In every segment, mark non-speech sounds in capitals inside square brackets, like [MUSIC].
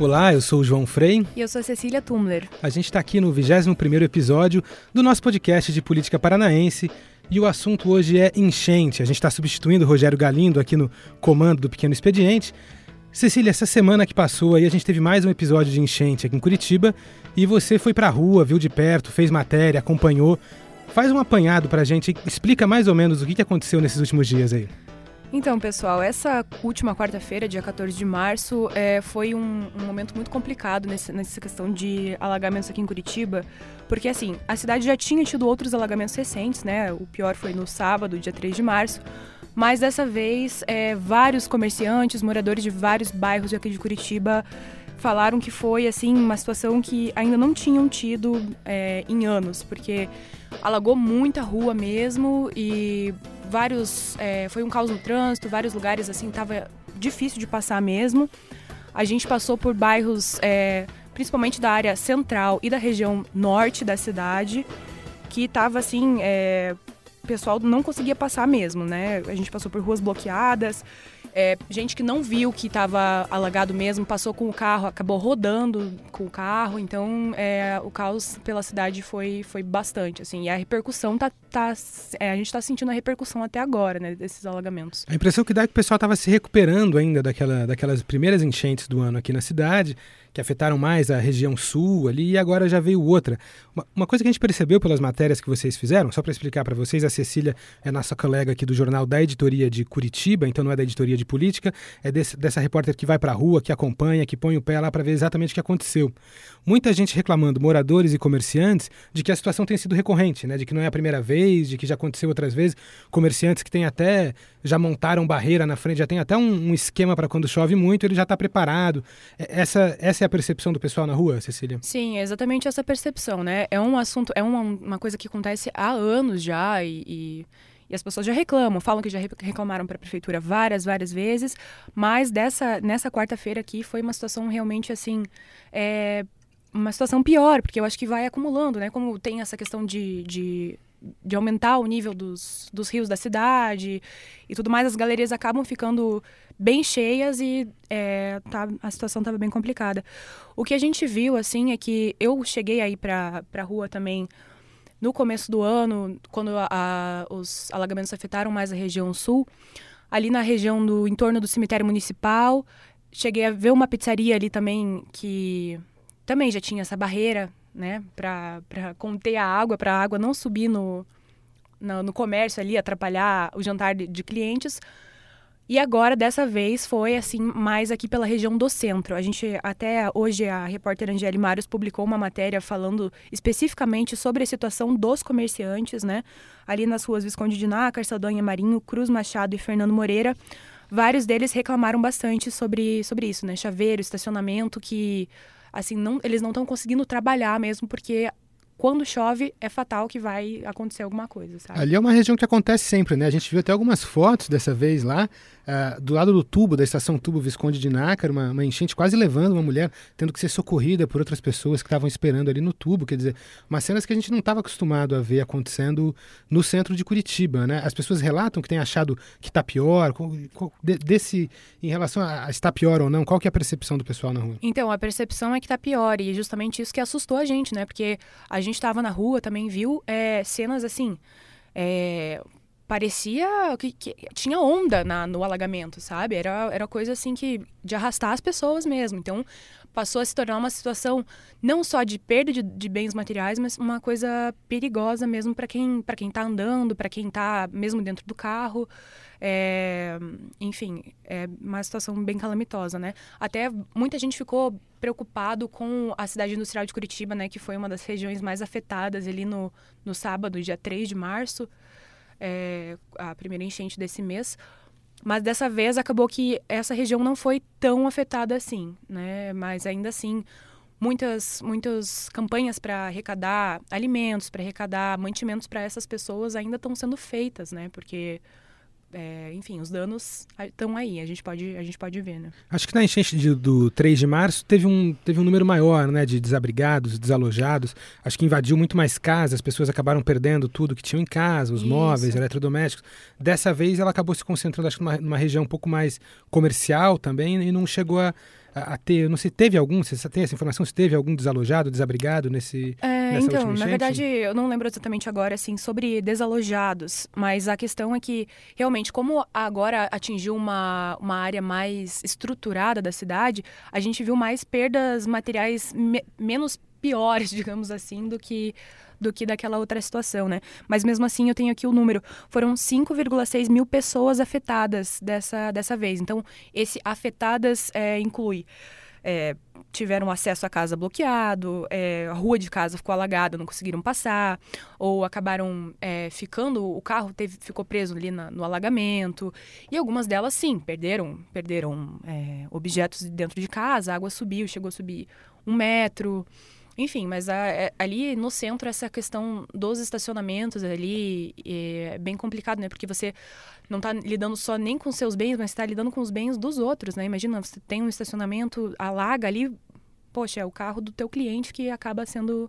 Olá, eu sou o João Frei. E eu sou a Cecília Tumler. A gente está aqui no 21º episódio do nosso podcast de política paranaense e o assunto hoje é enchente. A gente está substituindo o Rogério Galindo aqui no comando do Pequeno Expediente. Cecília, essa semana que passou aí a gente teve mais um episódio de enchente aqui em Curitiba e você foi para a rua, viu de perto, fez matéria, acompanhou. Faz um apanhado para a gente, explica mais ou menos o que aconteceu nesses últimos dias aí. Então, pessoal, essa última quarta-feira, dia 14 de março, é, foi um, um, momento muito complicado nesse, nessa questão de alagamentos aqui em Curitiba, porque assim, a cidade já tinha tido outros alagamentos recentes, né? O pior foi no sábado, dia 3 de março, mas dessa vez é, vários comerciantes, moradores de vários bairros aqui de Curitiba falaram que foi assim uma situação que ainda não tinham tido é, em anos, porque alagou muita rua mesmo e vários. É, foi um caos no trânsito, vários lugares assim, tava difícil de passar mesmo. A gente passou por bairros, é, principalmente da área central e da região norte da cidade, que tava assim. É, o pessoal não conseguia passar mesmo, né? A gente passou por ruas bloqueadas. É, gente que não viu que estava alagado mesmo, passou com o carro, acabou rodando com o carro, então é, o caos pela cidade foi, foi bastante, assim, e a repercussão tá, tá é, a gente está sentindo a repercussão até agora, né, desses alagamentos. A impressão que dá é que o pessoal estava se recuperando ainda daquela, daquelas primeiras enchentes do ano aqui na cidade, que afetaram mais a região sul ali, e agora já veio outra. Uma, uma coisa que a gente percebeu pelas matérias que vocês fizeram, só para explicar para vocês, a Cecília é nossa colega aqui do jornal da editoria de Curitiba, então não é da editoria de política, é desse, dessa repórter que vai para a rua, que acompanha, que põe o pé lá para ver exatamente o que aconteceu. Muita gente reclamando, moradores e comerciantes, de que a situação tem sido recorrente, né? de que não é a primeira vez, de que já aconteceu outras vezes, comerciantes que têm até, já montaram barreira na frente, já tem até um, um esquema para quando chove muito, ele já está preparado. Essa, essa é a percepção do pessoal na rua, Cecília? Sim, é exatamente essa percepção, né? É um assunto, é uma, uma coisa que acontece há anos já e, e, e as pessoas já reclamam, falam que já reclamaram para a prefeitura várias, várias vezes, mas dessa, nessa quarta-feira aqui foi uma situação realmente assim. É, uma situação pior, porque eu acho que vai acumulando, né? Como tem essa questão de, de de aumentar o nível dos, dos rios da cidade e tudo mais, as galerias acabam ficando bem cheias e é, tá, a situação estava bem complicada. O que a gente viu, assim, é que eu cheguei aí para a rua também no começo do ano, quando a, a, os alagamentos afetaram mais a região sul, ali na região do entorno do cemitério municipal, cheguei a ver uma pizzaria ali também que também já tinha essa barreira né, para conter a água, para a água não subir no, no, no, comércio ali, atrapalhar o jantar de, de, clientes. E agora, dessa vez, foi assim, mais aqui pela região do centro. A gente, até hoje, a repórter Angeli Marius publicou uma matéria falando especificamente sobre a situação dos comerciantes, né? Ali nas ruas Visconde de Nácar, Saldanha Marinho, Cruz Machado e Fernando Moreira. Vários deles reclamaram bastante sobre, sobre isso, né? Chaveiro, estacionamento, que assim, não, eles não estão conseguindo trabalhar mesmo porque quando chove, é fatal que vai acontecer alguma coisa, sabe? Ali é uma região que acontece sempre, né? A gente viu até algumas fotos dessa vez lá, uh, do lado do tubo, da estação Tubo Visconde de Nácar, uma, uma, enchente quase levando uma mulher, tendo que ser socorrida por outras pessoas que estavam esperando ali no tubo. Quer dizer, umas cenas que a gente não estava acostumado a ver acontecendo no centro de Curitiba, né? As pessoas relatam que têm achado que está pior. Qual, qual, desse, em relação a, a estar pior ou não, qual que é a percepção do pessoal na rua? Então, a percepção é que está pior, e justamente isso que assustou a gente, né? Porque a gente gente estava na rua também viu é, cenas assim. É, parecia que, que, tinha onda na, no alagamento, sabe? Era, era coisa assim que de arrastar as pessoas mesmo. Então passou a se tornar uma situação não só de perda de, de bens materiais, mas uma coisa perigosa mesmo para quem para quem está andando, para quem está mesmo dentro do carro. É, enfim, é uma situação bem calamitosa, né? Até muita gente ficou preocupado com a cidade industrial de Curitiba, né? Que foi uma das regiões mais afetadas ali no, no sábado, dia 3 de março, é, a primeira enchente desse mês. Mas dessa vez acabou que essa região não foi tão afetada assim, né? Mas ainda assim, muitas, muitas campanhas para arrecadar alimentos, para arrecadar mantimentos para essas pessoas ainda estão sendo feitas, né? Porque é, enfim, os danos estão aí, a gente pode, a gente pode ver, né? Acho que na enchente de, do 3 de março teve um, teve um número maior, né, de desabrigados, desalojados. Acho que invadiu muito mais casas, as pessoas acabaram perdendo tudo que tinham em casa, os Isso. móveis, eletrodomésticos. Dessa vez ela acabou se concentrando, acho que numa, numa região um pouco mais comercial também e não chegou a, a, a ter, não sei, teve algum, você tem essa informação, se teve algum desalojado, desabrigado nesse é, nessa Então, na verdade, eu não lembro exatamente agora, assim, sobre desalojados, mas a questão é que, realmente, como agora atingiu uma, uma área mais estruturada da cidade, a gente viu mais perdas materiais me- menos piores, [LAUGHS] digamos assim, do que do que daquela outra situação, né? Mas mesmo assim, eu tenho aqui o número. Foram 5,6 mil pessoas afetadas dessa, dessa vez. Então, esse afetadas é, inclui é, tiveram acesso à casa bloqueado, é, a rua de casa ficou alagada, não conseguiram passar, ou acabaram é, ficando, o carro teve, ficou preso ali na- no alagamento. E algumas delas, sim, perderam, perderam é, objetos dentro de casa, a água subiu, chegou a subir um metro. Enfim, mas a- é- ali no centro, essa questão dos estacionamentos ali é bem complicado, né? Porque você não está lidando só nem com seus bens, mas está lidando com os bens dos outros, né? Imagina, você tem um estacionamento, alaga ali, poxa, é o carro do teu cliente que acaba sendo,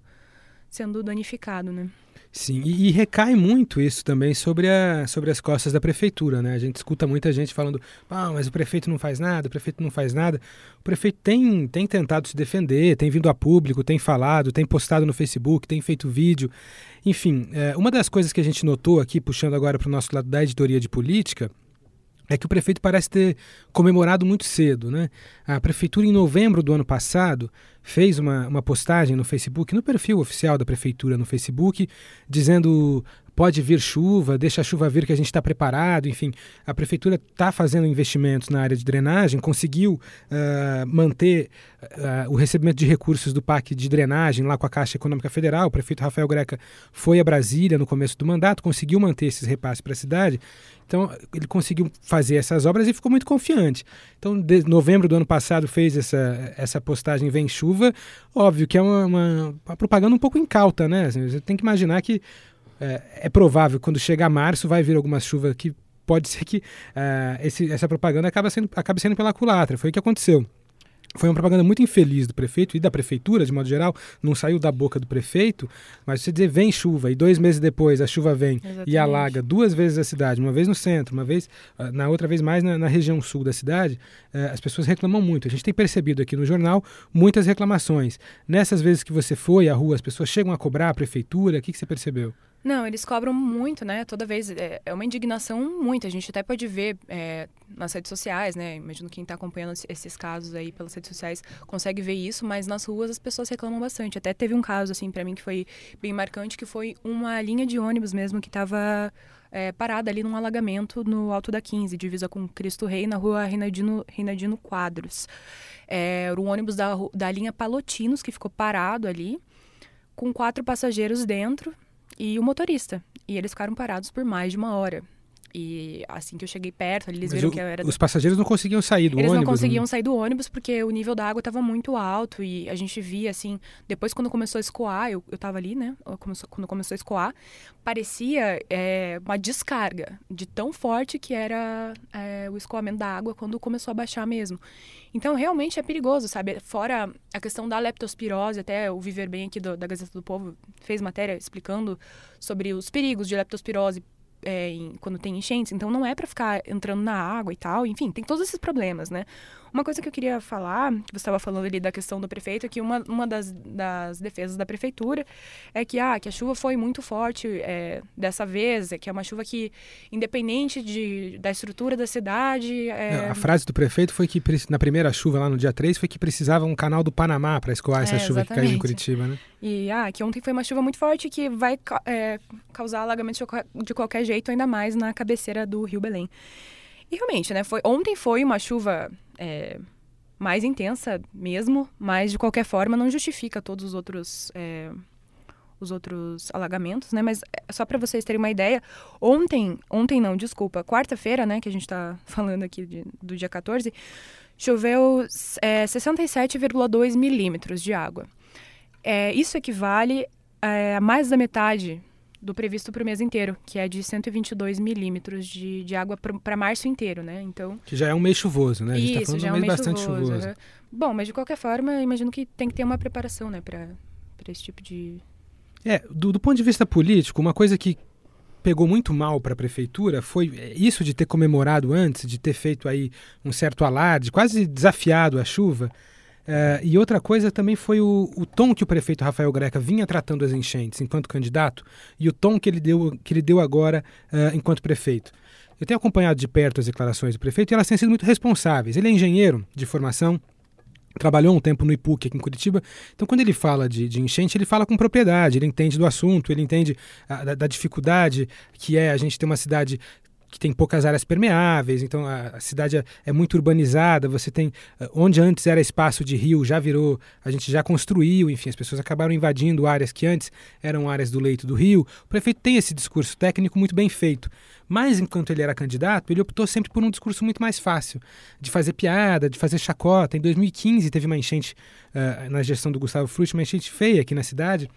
sendo danificado, né? Sim, e, e recai muito isso também sobre, a, sobre as costas da prefeitura, né? A gente escuta muita gente falando, ah, mas o prefeito não faz nada, o prefeito não faz nada. O prefeito tem, tem tentado se defender, tem vindo a público, tem falado, tem postado no Facebook, tem feito vídeo. Enfim, é, uma das coisas que a gente notou aqui, puxando agora para o nosso lado da editoria de política, é que o prefeito parece ter comemorado muito cedo. Né? A prefeitura, em novembro do ano passado, fez uma, uma postagem no Facebook, no perfil oficial da prefeitura no Facebook, dizendo pode vir chuva, deixa a chuva vir que a gente está preparado. Enfim, a prefeitura está fazendo investimentos na área de drenagem, conseguiu uh, manter uh, o recebimento de recursos do PAC de drenagem lá com a Caixa Econômica Federal. O prefeito Rafael Greca foi a Brasília no começo do mandato, conseguiu manter esses repasses para a cidade. Então, ele conseguiu fazer essas obras e ficou muito confiante. Então, de novembro do ano passado, fez essa, essa postagem Vem Chuva. Óbvio que é uma, uma, uma propaganda um pouco incauta, né? Assim, você tem que imaginar que é, é, provável que quando chegar março vai vir alguma chuva que pode ser que uh, esse, essa propaganda acabe sendo, acabe sendo pela culatra. Foi o que aconteceu. Foi uma propaganda muito infeliz do prefeito e da prefeitura, de modo geral, não saiu da boca do prefeito, mas você dizer vem chuva e dois meses depois a chuva vem Exatamente. e alaga duas vezes a cidade, uma vez no centro, uma vez, uh, na outra vez mais na, na região sul da cidade, uh, as pessoas reclamam muito. A gente tem percebido aqui no jornal muitas reclamações. Nessas vezes que você foi à rua, as pessoas chegam a cobrar a prefeitura, o que, que você percebeu? Não, eles cobram muito, né? Toda vez é, é uma indignação muito. A gente até pode ver é, nas redes sociais, né? Imagino quem está acompanhando esses casos aí pelas redes sociais consegue ver isso, mas nas ruas as pessoas reclamam bastante. Até teve um caso assim para mim que foi bem marcante, que foi uma linha de ônibus mesmo que estava é, parada ali num alagamento no Alto da 15, divisa com Cristo Rei, na rua Reinaldino, Reinaldino Quadros. É, era um ônibus da, da linha Palotinos que ficou parado ali, com quatro passageiros dentro e o motorista. E eles ficaram parados por mais de uma hora. E assim que eu cheguei perto, eles Mas viram o, que era. Os passageiros não conseguiam sair do eles ônibus. não conseguiam né? sair do ônibus porque o nível da água estava muito alto e a gente via assim. Depois, quando começou a escoar, eu, eu tava ali, né? Começou, quando começou a escoar, parecia é, uma descarga de tão forte que era é, o escoamento da água quando começou a baixar mesmo. Então, realmente é perigoso, sabe? Fora a questão da leptospirose, até o Viver Bem aqui do, da Gazeta do Povo fez matéria explicando sobre os perigos de leptospirose é, em, quando tem enchentes, então não é para ficar entrando na água e tal, enfim, tem todos esses problemas, né? Uma coisa que eu queria falar, que você estava falando ali da questão do prefeito, é que uma, uma das, das defesas da prefeitura é que, ah, que a chuva foi muito forte é, dessa vez, é que é uma chuva que, independente de, da estrutura da cidade... É... A frase do prefeito foi que, na primeira chuva, lá no dia 3, foi que precisava um canal do Panamá para escoar essa É, chuva que caiu em Curitiba, né? E, ah, que ontem foi uma chuva muito forte que vai é, causar alagamento de qualquer jeito, ainda mais na cabeceira do Rio Belém. E realmente, né? Foi, ontem foi uma chuva é, mais intensa mesmo, mas de qualquer forma não justifica todos os outros. É, os outros alagamentos, né? Mas só para vocês terem uma ideia, ontem, ontem não, desculpa, quarta-feira, né, que a gente está [LAUGHS] falando aqui de, do dia 14, choveu é, 67,2 milímetros de água. É, isso equivale a mais da metade do previsto para o mês inteiro, que é de 122 milímetros de, de água para março inteiro, né? Então que já é um mês chuvoso, né? A gente isso, tá falando já de um é um mês mês bastante chuvoso. chuvoso. uhum. Bom, mas de qualquer forma, imagino que tem que ter uma preparação, né, para esse tipo de É, do, do ponto de vista político, uma coisa que pegou muito mal para a prefeitura foi é, isso de ter comemorado antes, de ter feito aí um certo alarde, quase desafiado a chuva. Uh, e outra coisa também foi o, o, tom que o prefeito Rafael Greca vinha tratando as enchentes enquanto candidato e o tom que ele deu, que ele deu agora uh, enquanto prefeito. Eu tenho acompanhado de perto as declarações do prefeito e elas têm sido muito responsáveis. Ele é engenheiro de formação, trabalhou um tempo no IPUC aqui em Curitiba. Então, quando ele fala de, de, enchente, ele fala com propriedade, ele entende do assunto, ele entende a, da, da, dificuldade que é a gente ter uma cidade que tem poucas áreas permeáveis, então a, a cidade é, é, muito urbanizada, você tem eh, onde antes era espaço de rio, já virou, a gente já construiu, enfim, as pessoas acabaram invadindo áreas que antes eram áreas do leito do rio. O prefeito tem esse discurso técnico muito bem feito, mas enquanto ele era candidato, ele optou sempre por um discurso muito mais fácil, de fazer piada, de fazer chacota. Em 2015 teve uma enchente uh, na gestão do Gustavo Frutti, uma enchente feia aqui na cidade.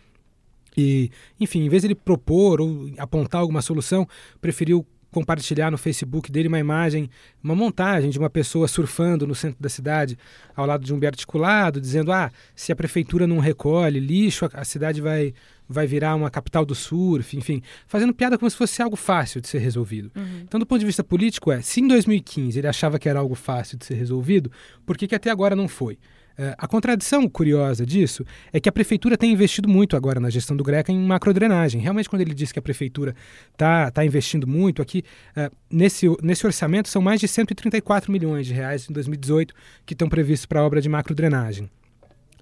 E, enfim, em vez de ele propor ou apontar alguma solução, preferiu compartilhar no Facebook dele uma imagem, uma montagem de uma pessoa surfando no centro da cidade, ao lado de um biarticulado, dizendo: ah, se a prefeitura não recolhe lixo, a cidade vai, vai virar uma capital do surf, enfim, fazendo piada como se fosse algo fácil de ser resolvido. Uhum. Então, do ponto de vista político, é: se em 2015 ele achava que era algo fácil de ser resolvido, por que, que até agora não foi? É, a contradição curiosa disso é que a prefeitura tem investido muito agora na gestão do Greca em macrodrenagem. Realmente, quando ele diz que a prefeitura está tá investindo muito aqui, uh, nesse, nesse orçamento são mais de 134 milhões de reais em 2018 que estão previstos para a obra de macrodrenagem.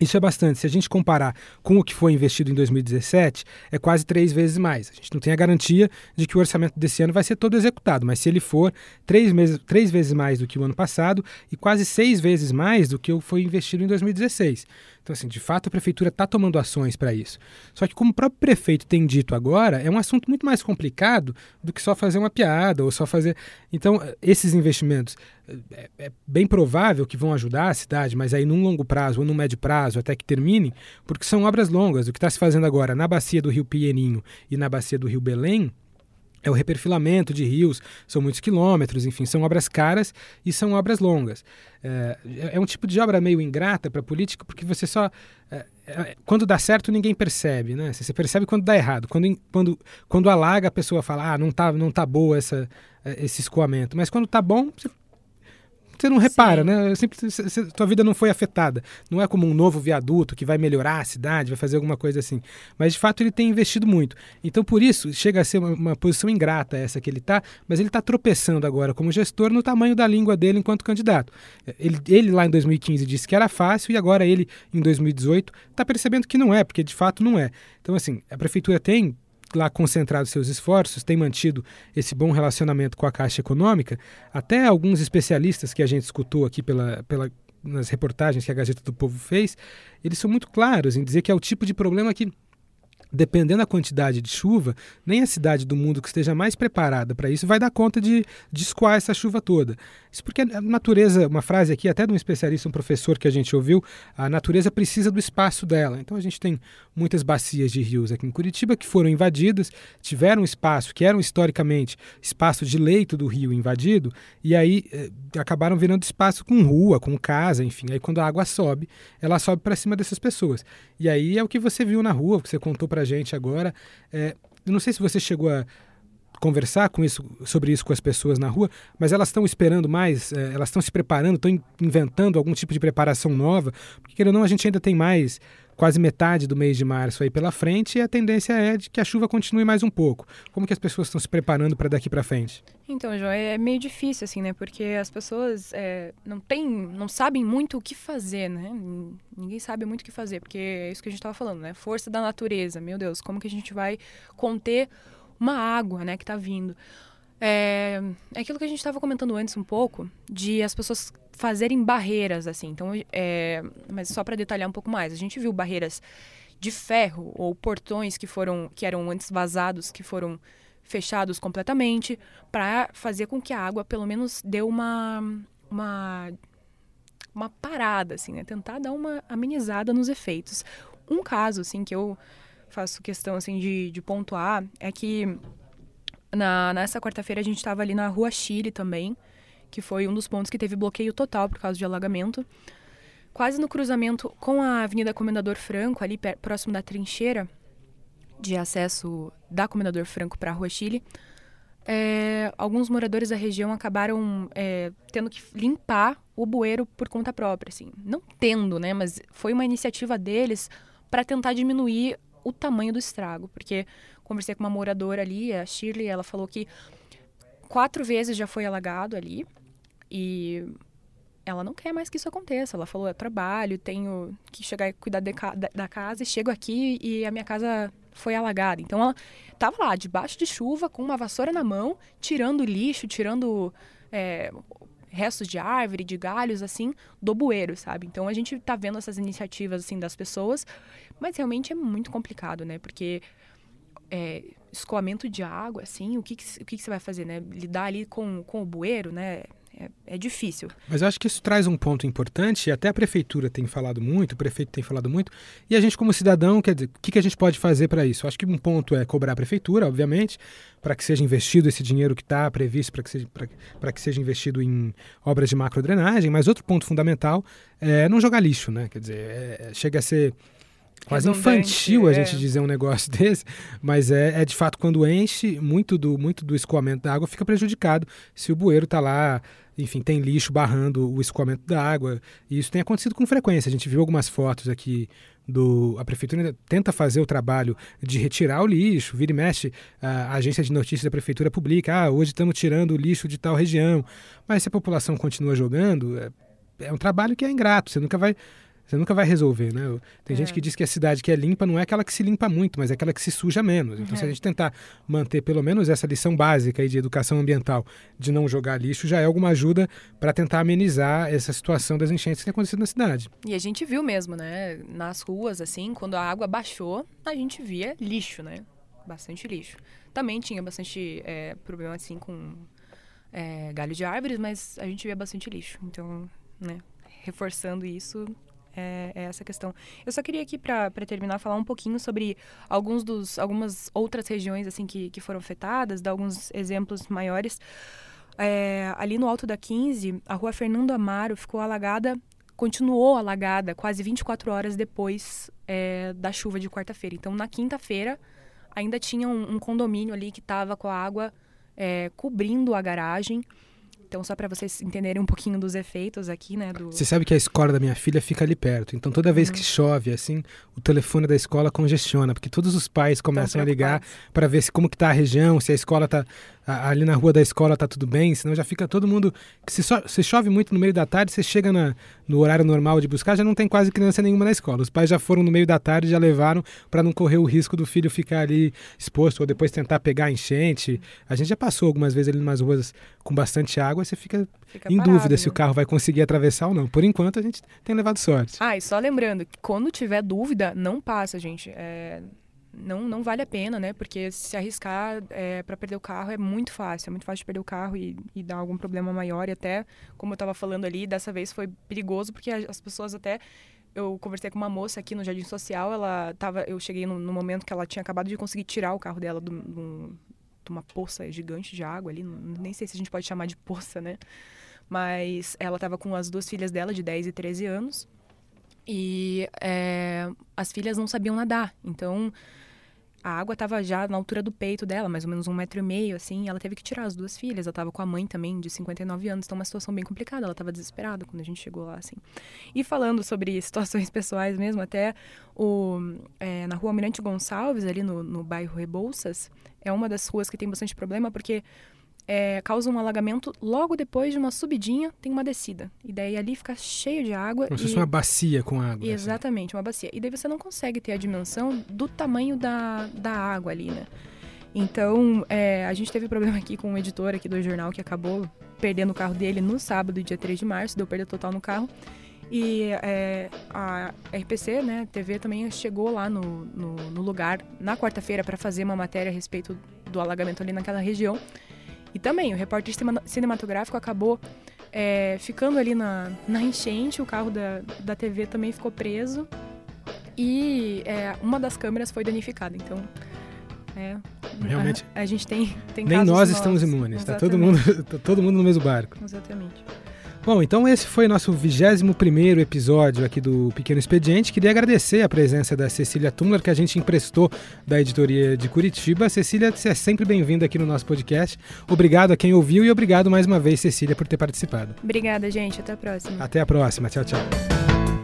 Isso é bastante. Se a gente comparar com o que foi investido em 2017, é quase três vezes mais. A gente não tem a garantia de que o orçamento desse ano vai ser todo executado, mas se ele for, três, meses, três vezes mais do que o ano passado e quase seis vezes mais do que foi investido em 2016. Então, assim, de fato, a prefeitura está tomando ações para isso. Só que, como o próprio prefeito tem dito agora, é um assunto muito mais complicado do que só fazer uma piada ou só fazer. Então, esses investimentos é, é bem provável que vão ajudar a cidade, mas aí num longo prazo ou num médio prazo, até que termine, porque são obras longas. O que está se fazendo agora na bacia do Rio Pinheirinho e na bacia do Rio Belém é o reperfilamento de rios, são muitos quilômetros, enfim, são obras caras e são obras longas. É, é um tipo de obra meio ingrata para a política, porque você só. É, é, quando dá certo, ninguém percebe, né? Você percebe quando dá errado. Quando, quando, quando alaga, a pessoa fala, ah, não tá, não tá boa essa, é, esse escoamento. Mas quando tá bom, você você não repara, Sim. né? Sempre, tua vida não foi afetada. Não é como um novo viaduto que vai melhorar a cidade, vai fazer alguma coisa assim. Mas de fato ele tem investido muito. Então por isso chega a ser uma, uma posição ingrata essa que ele está, mas ele está tropeçando agora como gestor no tamanho da língua dele enquanto candidato. Ele, ele lá em 2015 disse que era fácil e agora ele em 2018 está percebendo que não é, porque de fato não é. Então assim, a prefeitura tem lá concentrado seus esforços, tem mantido esse bom relacionamento com a Caixa Econômica, até alguns especialistas que a gente escutou aqui pela, pela, nas reportagens que a Gazeta do Povo fez, eles são muito claros em dizer que é o tipo de problema que dependendo da quantidade de chuva, nem a cidade do mundo que esteja mais preparada para isso vai dar conta de, de escoar essa chuva toda. Isso porque a natureza, uma frase aqui até de um especialista, um professor que a gente ouviu, a natureza precisa do espaço dela. Então a gente tem muitas bacias de rios aqui em Curitiba que foram invadidas, tiveram espaço que eram historicamente espaço de leito do rio invadido, e aí eh, acabaram virando espaço com rua, com casa, enfim. Aí quando a água sobe, ela sobe para cima dessas pessoas. E aí é o que você viu na rua, que você contou para a gente agora. É, eu não sei se você chegou a conversar com isso, sobre isso com as pessoas na rua, mas elas estão esperando mais, é, elas estão se preparando, estão inventando algum tipo de preparação nova, porque querendo ou não, a gente ainda tem mais quase metade do mês de março aí pela frente e a tendência é de que a chuva continue mais um pouco. Como que as pessoas estão se preparando para daqui para frente? Então, João, é meio difícil assim, né? Porque as pessoas é, não têm, não sabem muito o que fazer, né? Ninguém sabe muito o que fazer, porque é isso que a gente estava falando, né? Força da natureza, meu Deus, como que a gente vai conter uma água, né, que está vindo? É, é aquilo que a gente estava comentando antes um pouco, de as pessoas fazerem barreiras, assim. Então, é, mas só para detalhar um pouco mais, a gente viu barreiras de ferro ou portões que foram que eram antes vazados, que foram fechados completamente para fazer com que a água pelo menos dê uma uma uma parada assim, né? Tentar dar uma amenizada nos efeitos. Um caso assim que eu faço questão assim de, de pontuar é que na, nessa quarta-feira a gente estava ali na Rua Chile também, que foi um dos pontos que teve bloqueio total por causa de alagamento. Quase no cruzamento com a Avenida Comendador Franco, ali próximo da trincheira, de acesso da Comendador Franco para a Rua Chile, é, alguns moradores da região acabaram é, tendo que limpar o bueiro por conta própria, assim. Não tendo, né? Mas foi uma iniciativa deles para tentar diminuir o tamanho do estrago, porque conversei com uma moradora ali, a Shirley, ela falou que quatro vezes já foi alagado ali e ela não quer mais que isso aconteça. Ela falou: eu trabalho, tenho que chegar e cuidar de, da, da, casa, e chego aqui e a minha casa foi alagada. Então ela estava lá, debaixo de chuva, com uma vassoura na mão, tirando lixo, tirando é, restos de árvore, de galhos, assim, do bueiro, sabe? Então a gente está vendo essas iniciativas, assim, das pessoas, mas realmente é muito complicado, né? Porque é, escoamento de água, assim, o que, que, o que, que você vai fazer, né? Lidar ali com, com o bueiro, né? É, é, difícil. Mas eu acho que isso traz um ponto importante, até a prefeitura tem falado muito, o prefeito tem falado muito, e a gente, como cidadão, quer dizer, o que, que a gente pode fazer para isso? Eu acho que um ponto é cobrar a prefeitura, obviamente, para que seja investido esse dinheiro que está previsto para que, seja, que seja investido em obras de macrodrenagem, mas outro ponto fundamental é não jogar lixo, né? Quer dizer, é, chega a ser quase infantil a gente é. dizer um negócio [LAUGHS] desse, mas é, é de fato quando enche, muito do, muito do escoamento da água fica prejudicado se o bueiro está lá, enfim, tem lixo barrando o escoamento da água. E isso tem acontecido com frequência. A gente viu algumas fotos aqui do a prefeitura tenta fazer o trabalho de retirar o lixo, vira e mexe, a agência de notícias da prefeitura publica, ah, hoje estamos tirando o lixo de tal região. Mas se a população continua jogando, é, é um trabalho que é ingrato, você nunca vai você nunca vai resolver, né? Tem é. gente que diz que a cidade que é limpa não é aquela que se limpa muito, mas é aquela que se suja menos. Então, se a é. gente tentar manter pelo menos essa lição básica aí de educação ambiental, de não jogar lixo, já é alguma ajuda para tentar amenizar essa situação das enchentes que tem acontecido na cidade. E a gente viu mesmo, né? Nas ruas, assim, quando a água baixou, a gente via lixo, né? Bastante lixo. Também tinha bastante é, problema, assim, com é, galho de árvores, mas a gente via bastante lixo. Então, né? Reforçando isso, é, é essa questão. Eu só queria aqui, para terminar, falar um pouquinho sobre alguns dos, algumas outras regiões assim que, que foram afetadas, dar alguns exemplos maiores. É, ali no Alto da 15, a rua Fernando Amaro ficou alagada, continuou alagada quase 24 horas depois é, da chuva de quarta-feira. Então, na quinta-feira, ainda tinha um, um, condomínio ali que estava com a água é, cobrindo a garagem. Então, só para vocês entenderem um pouquinho dos efeitos aqui, né? Do... Você sabe que a escola da minha filha fica ali perto. Então, toda vez uhum. que chove, assim, o telefone da escola congestiona, porque todos os pais começam a ligar para ver se como que tá a região, se a escola tá ali na rua da escola tá tudo bem, senão já fica todo mundo. Se, so, se chove muito no meio da tarde, você chega na, no horário normal de buscar, já não tem quase criança nenhuma na escola. Os pais já foram no meio da tarde, já levaram para não correr o risco do filho ficar ali exposto ou depois tentar pegar enchente. A gente já passou algumas vezes ali em umas ruas com bastante água, você fica, fica em parado, dúvida né? se o carro vai conseguir atravessar ou não. Por enquanto, a gente tem levado sorte. Ah, e só lembrando, quando tiver dúvida, não passa, gente. É, não, não vale a pena, né? Porque se arriscar é, para perder o carro é muito fácil. É muito fácil de perder o carro e, e dar algum problema maior. E até, como eu estava falando ali, dessa vez foi perigoso porque as pessoas até eu conversei com uma moça aqui no Jardim Social, ela tava, eu cheguei no, no momento que ela tinha acabado de conseguir tirar o carro dela de uma poça gigante de água ali, nem sei se a gente pode chamar de poça, né? Mas ela estava com as duas filhas dela, de 10 e 13 anos, e é, as filhas não sabiam nadar, então a água estava já na altura do peito dela, mais ou menos um metro e meio, assim, e ela teve que tirar as duas filhas. Ela estava com a mãe também, de 59 anos, então uma situação bem complicada. Ela estava desesperada quando a gente chegou lá, assim. E falando sobre [LAUGHS] situações pessoais mesmo, até o, é, na rua Almirante Gonçalves, ali no, no bairro Rebouças, é uma das ruas que tem bastante problema, porque é, causa um alagamento logo depois de uma subidinha, tem uma descida. E daí ali fica cheio de água. Como se fosse uma bacia com água. Assim. Exatamente, assim. uma bacia. E daí você não consegue ter a dimensão do tamanho da, da água ali, né? Então, é, a gente teve problema aqui com um editor aqui do jornal que acabou perdendo o carro dele no sábado, dia 3 de março, deu perda total no carro. E é, a RPC, né, TV também chegou lá no, no, no lugar na quarta-feira para fazer uma matéria a respeito do alagamento ali naquela região. E também, o repórter cinematográfico acabou é, ficando ali na, na enchente, o carro da, da TV também ficou preso e é, uma das câmeras foi danificada. Então, é, realmente. A, a, gente tem, tem Nem nós estamos imunes, está todo mundo, [LAUGHS] tá todo mundo no mesmo barco. Exatamente. Bom, então esse foi nosso 21 primeiro episódio aqui do Pequeno Expediente. Queria agradecer a presença da Cecília Tumler, que a gente emprestou da editoria de Curitiba. Cecília, você é sempre bem-vinda aqui no nosso podcast. Obrigado a quem ouviu e obrigado mais uma vez, Cecília, por ter participado. Obrigada, gente. Até a próxima. Até a próxima. Tchau, tchau.